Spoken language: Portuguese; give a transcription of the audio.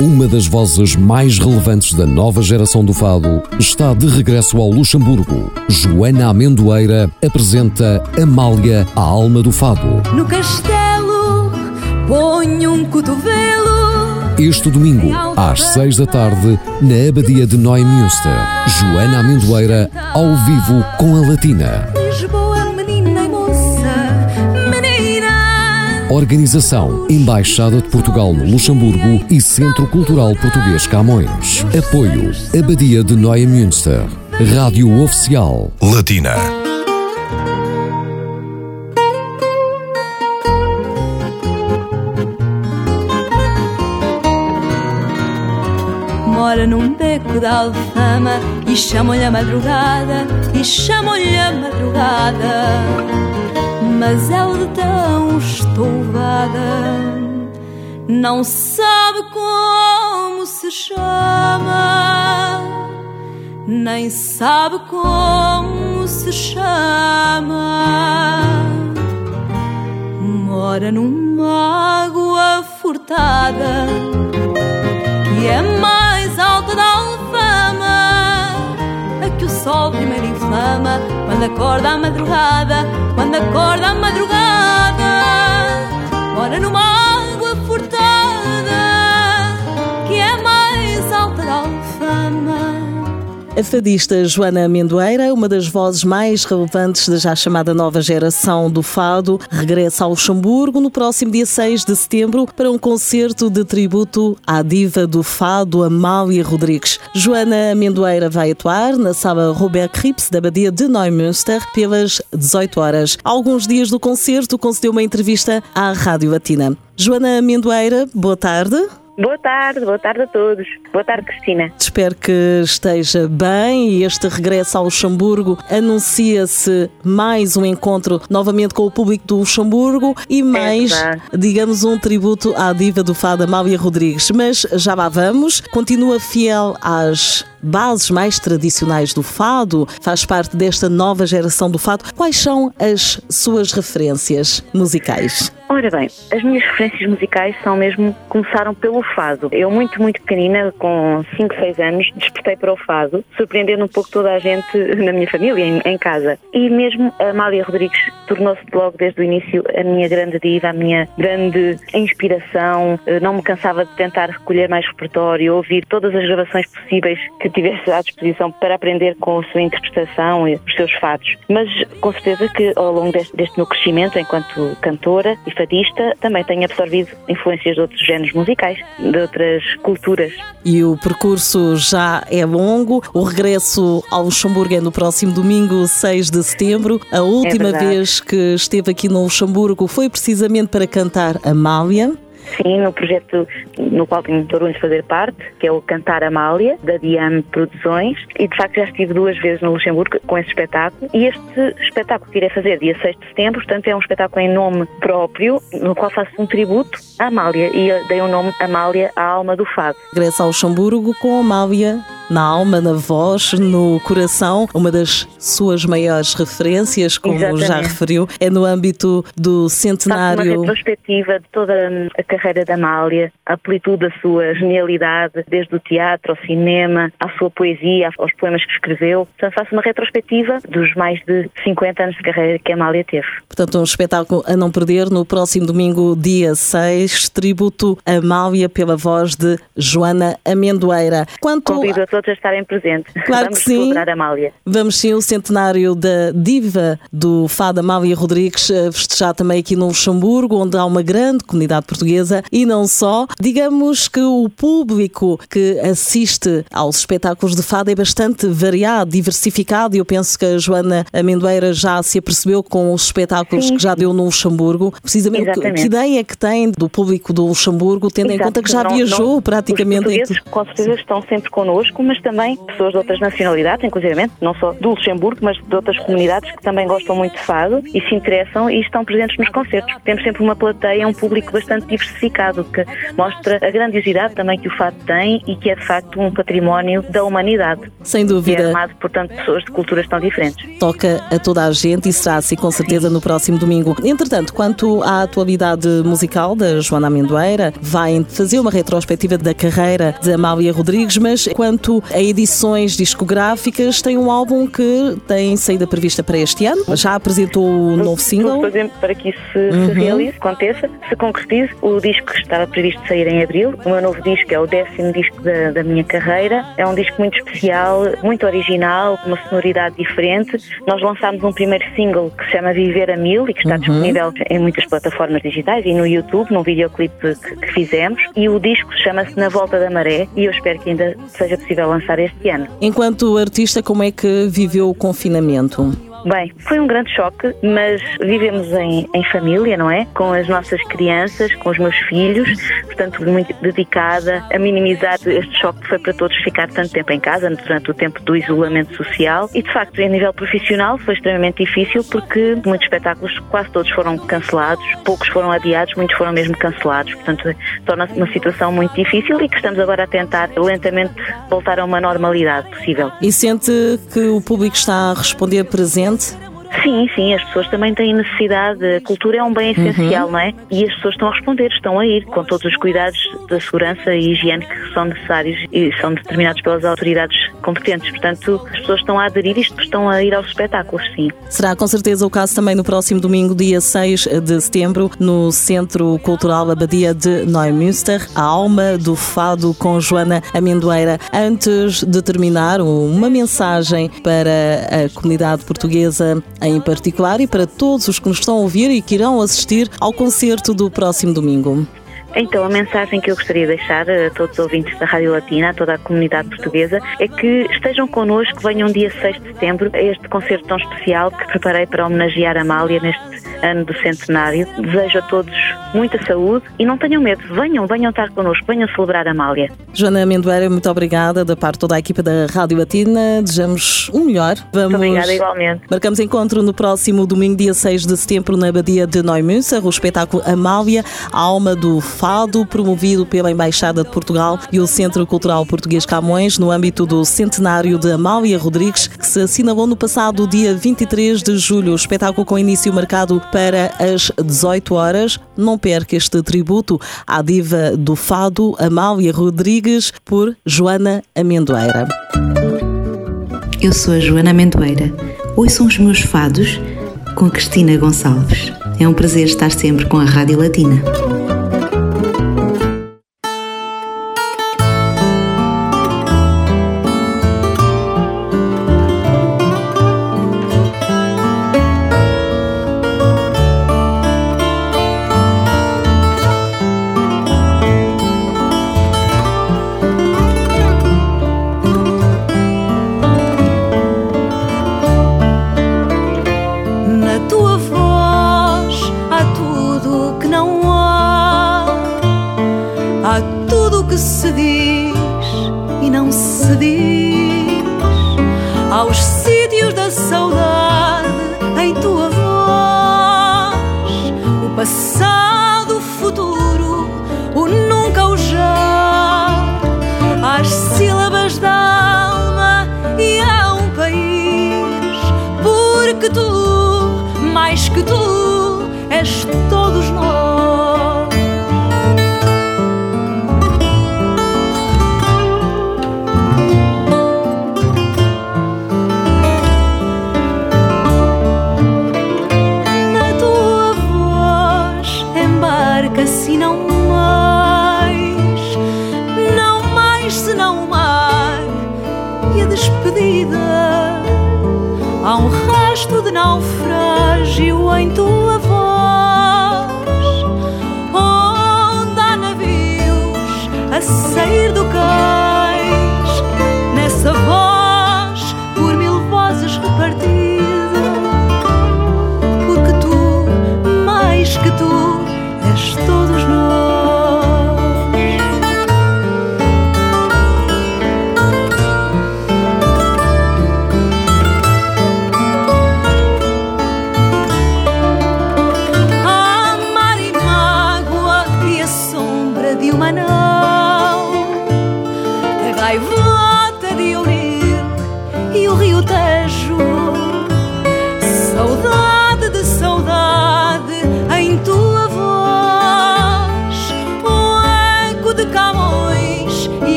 Uma das vozes mais relevantes da nova geração do fado está de regresso ao Luxemburgo. Joana Amendoeira apresenta Amália, a alma do fado. No castelo ponho um cotovelo. Este domingo, às seis da tarde, na Abadia de Neumünster. Joana Amendoeira, ao vivo com a Latina. Lisboa, Organização Embaixada de Portugal no Luxemburgo e Centro Cultural Português Camões. Apoio Abadia de Neumünster. Rádio Oficial. Latina. Mora num beco da alfama e chamam-lhe a madrugada, e chamam-lhe a madrugada. Mas ela de tão estouvada não sabe como se chama, nem sabe como se chama. Mora numa água furtada que é mais sol primeiro inflama, quando acorda à madrugada, quando acorda à madrugada, A fadista Joana Amendoeira, uma das vozes mais relevantes da já chamada nova geração do fado, regressa ao Luxemburgo no próximo dia 6 de setembro para um concerto de tributo à diva do fado Amália Rodrigues. Joana Amendoeira vai atuar na sala Robert Krips da Badia de Neumünster pelas 18 horas. Há alguns dias do concerto concedeu uma entrevista à Rádio Latina. Joana Amendoeira, boa tarde. Boa tarde, boa tarde a todos. Boa tarde, Cristina. Espero que esteja bem e este regresso ao Luxemburgo anuncia-se mais um encontro novamente com o público do Luxemburgo e mais, verdade. digamos, um tributo à diva do fado Amália Rodrigues. Mas já lá vamos, continua fiel às bases mais tradicionais do fado, faz parte desta nova geração do fado. Quais são as suas referências musicais? Ora bem, as minhas referências musicais são mesmo, começaram pelo fado. Eu, muito, muito pequenina, com 5, 6 anos, despertei para o fado, surpreendendo um pouco toda a gente na minha família, em, em casa. E mesmo a Amália Rodrigues tornou-se logo desde o início a minha grande diva, a minha grande inspiração. Eh, Não me cansava de tentar recolher mais repertório, ouvir todas as gravações possíveis que tivesse à disposição para aprender com a sua interpretação e os seus fados. Mas com certeza que ao longo deste, deste meu crescimento enquanto cantora e fadista também tenho absorvido influências de outros géneros musicais, de outras culturas. E o percurso já é longo. O regresso ao Luxemburgo é no próximo domingo, 6 de setembro. A última verdade. vez que esteve aqui no Luxemburgo foi precisamente para cantar Amália. Sim, no projeto no qual tenho orgulho de fazer parte, que é o Cantar Amália, da Diame Produções, e de facto já estive duas vezes no Luxemburgo com esse espetáculo. E este espetáculo que irei fazer dia 6 de setembro, portanto, é um espetáculo em nome próprio, no qual faço um tributo à Amália, e dei o nome Amália, a alma do fado. Regressa ao Luxemburgo com Amália na alma, na voz, no coração. Uma das suas maiores referências, como já Exatamente. referiu, é no âmbito do Faço uma centenário. retrospectiva de toda a carreira da Amália, a amplitude da sua genialidade, desde o teatro ao cinema, à sua poesia, aos poemas que escreveu. Portanto, faço uma retrospectiva dos mais de 50 anos de carreira que a Amália teve. Portanto, um espetáculo a não perder no próximo domingo, dia 6, tributo a Amália pela voz de Joana Amendoeira. Quanto Convido a todos a estarem presentes. Claro Vamos que sim. Amália. Vamos sim o centenário da diva do fado Amália Rodrigues eh, festejar também aqui no Luxemburgo, onde há uma grande comunidade portuguesa e não só. Digamos que o público que assiste aos espetáculos de fado é bastante variado, diversificado e eu penso que a Joana Amendoeira já se apercebeu com os espetáculos Sim. que já deu no Luxemburgo. Precisamente, que, que ideia que tem do público do Luxemburgo, tendo em Exato, conta que já não- viajou não- praticamente Os em portugueses, com certeza, estão sempre connosco, mas também pessoas de outras nacionalidades, inclusive não só do Luxemburgo, mas de outras comunidades que também gostam muito de fado e se interessam e estão presentes nos concertos. Temos sempre uma plateia, um público bastante diversificado, que mostra a grandiosidade também que o fado tem e que é de facto um património da humanidade. Sem dúvida. É amado, portanto, pessoas de culturas tão diferentes. Toca a toda a gente e será assim com certeza no próximo domingo. Entretanto, quanto à atualidade musical da Joana Amendoeira, vai fazer uma retrospectiva da carreira de Amália Rodrigues, mas quanto a edições discográficas, tem um álbum que tem saída prevista para este ano. Já apresentou um novo single. Por exemplo, para que isso se, uhum. se realize, aconteça, se concretize, o disco estava previsto sair em abril. O meu novo disco é o décimo disco da, da minha carreira. É um disco muito especial, muito original, com uma sonoridade diferente. Nós lançámos um primeiro single que se chama Viver a Mil e que está uhum. disponível em muitas plataformas digitais e no YouTube, num videoclipe que, que fizemos. E o disco chama-se Na Volta da Maré e eu espero que ainda seja possível lançar este ano. Enquanto artista, como é que viveu o confinamento? Bem, foi um grande choque, mas vivemos em, em família, não é? Com as nossas crianças, com os meus filhos, portanto, muito dedicada a minimizar este choque que foi para todos ficar tanto tempo em casa, durante o tempo do isolamento social. E, de facto, a nível profissional foi extremamente difícil porque muitos espetáculos, quase todos foram cancelados, poucos foram adiados, muitos foram mesmo cancelados. Portanto, torna-se uma situação muito difícil e que estamos agora a tentar lentamente voltar a uma normalidade possível. E sente que o público está a responder presente world. Sim, sim, as pessoas também têm necessidade. A cultura é um bem essencial, uhum. não é? E as pessoas estão a responder, estão a ir, com todos os cuidados da segurança e higiene que são necessários e são determinados pelas autoridades competentes. Portanto, as pessoas estão a aderir isto, estão a ir aos espetáculos, sim. Será com certeza o caso também no próximo domingo, dia 6 de setembro, no Centro Cultural Abadia de Neumünster, a alma do fado com Joana Amendoeira. Antes de terminar, uma mensagem para a comunidade portuguesa em particular e para todos os que nos estão a ouvir e que irão assistir ao concerto do próximo domingo. Então, a mensagem que eu gostaria de deixar a todos os ouvintes da Rádio Latina, a toda a comunidade portuguesa, é que estejam connosco, venham dia 6 de setembro a este concerto tão especial que preparei para homenagear a Amália neste ano do centenário. Desejo a todos muita saúde e não tenham medo. Venham, venham estar connosco, venham celebrar a Amália. Joana Amendoeira, muito obrigada da parte de toda a equipa da Rádio Latina. Desejamos o melhor. Vamos... Muito obrigada, igualmente. Marcamos encontro no próximo domingo, dia 6 de setembro, na Abadia de Neumünster, o espetáculo Amália, a alma do fado, promovido pela Embaixada de Portugal e o Centro Cultural Português Camões, no âmbito do centenário de Amália Rodrigues, que se assinalou no passado dia 23 de julho. O espetáculo com início marcado para as 18 horas. Não perca este tributo à diva do fado, Amália Rodrigues, por Joana Amendoeira. Eu sou a Joana Amendoeira. São os meus fados com Cristina Gonçalves. É um prazer estar sempre com a Rádio Latina. Despedida. Há um rastro de naufrágio em tua